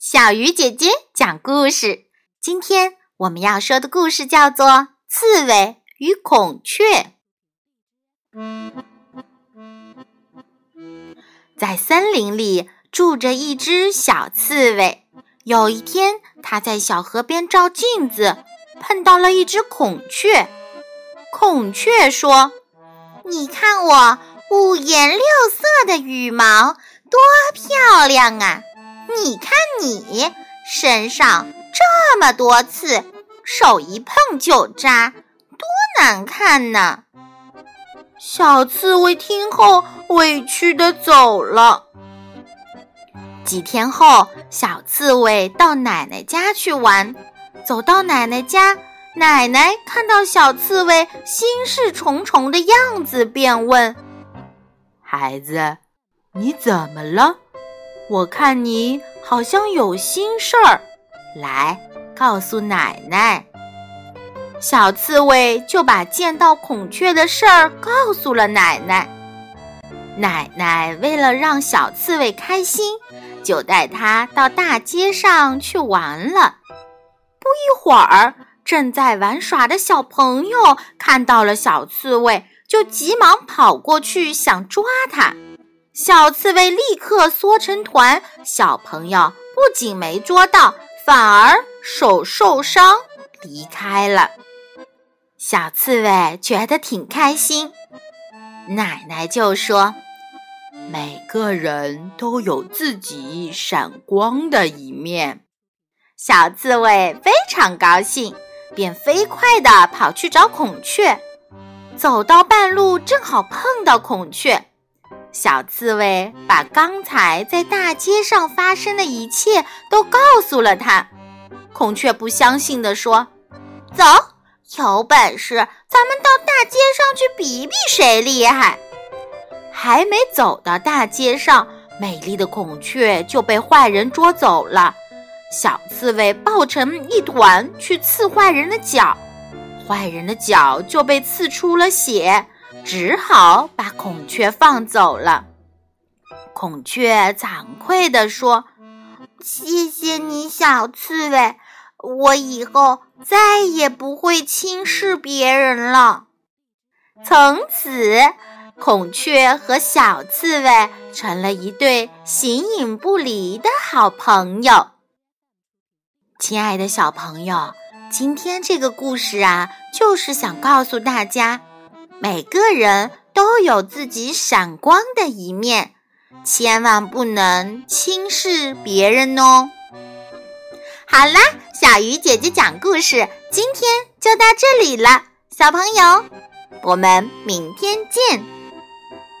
小鱼姐姐讲故事。今天我们要说的故事叫做《刺猬与孔雀》。在森林里住着一只小刺猬。有一天，它在小河边照镜子，碰到了一只孔雀。孔雀说：“你看我五颜六色的羽毛，多漂亮啊！”你看你身上这么多刺，手一碰就扎，多难看呢！小刺猬听后委屈的走了。几天后，小刺猬到奶奶家去玩，走到奶奶家，奶奶看到小刺猬心事重重的样子，便问：“孩子，你怎么了？”我看你好像有心事儿，来告诉奶奶。小刺猬就把见到孔雀的事儿告诉了奶奶。奶奶为了让小刺猬开心，就带它到大街上去玩了。不一会儿，正在玩耍的小朋友看到了小刺猬，就急忙跑过去想抓它。小刺猬立刻缩成团，小朋友不仅没捉到，反而手受伤离开了。小刺猬觉得挺开心。奶奶就说：“每个人都有自己闪光的一面。”小刺猬非常高兴，便飞快地跑去找孔雀。走到半路，正好碰到孔雀。小刺猬把刚才在大街上发生的一切都告诉了他。孔雀不相信地说：“走，有本事咱们到大街上去比比谁厉害。”还没走到大街上，美丽的孔雀就被坏人捉走了。小刺猬抱成一团去刺坏人的脚，坏人的脚就被刺出了血。只好把孔雀放走了。孔雀惭愧地说：“谢谢你，小刺猬，我以后再也不会轻视别人了。”从此，孔雀和小刺猬成了一对形影不离的好朋友。亲爱的小朋友，今天这个故事啊，就是想告诉大家。每个人都有自己闪光的一面，千万不能轻视别人哦。好啦，小鱼姐姐讲故事，今天就到这里了，小朋友，我们明天见。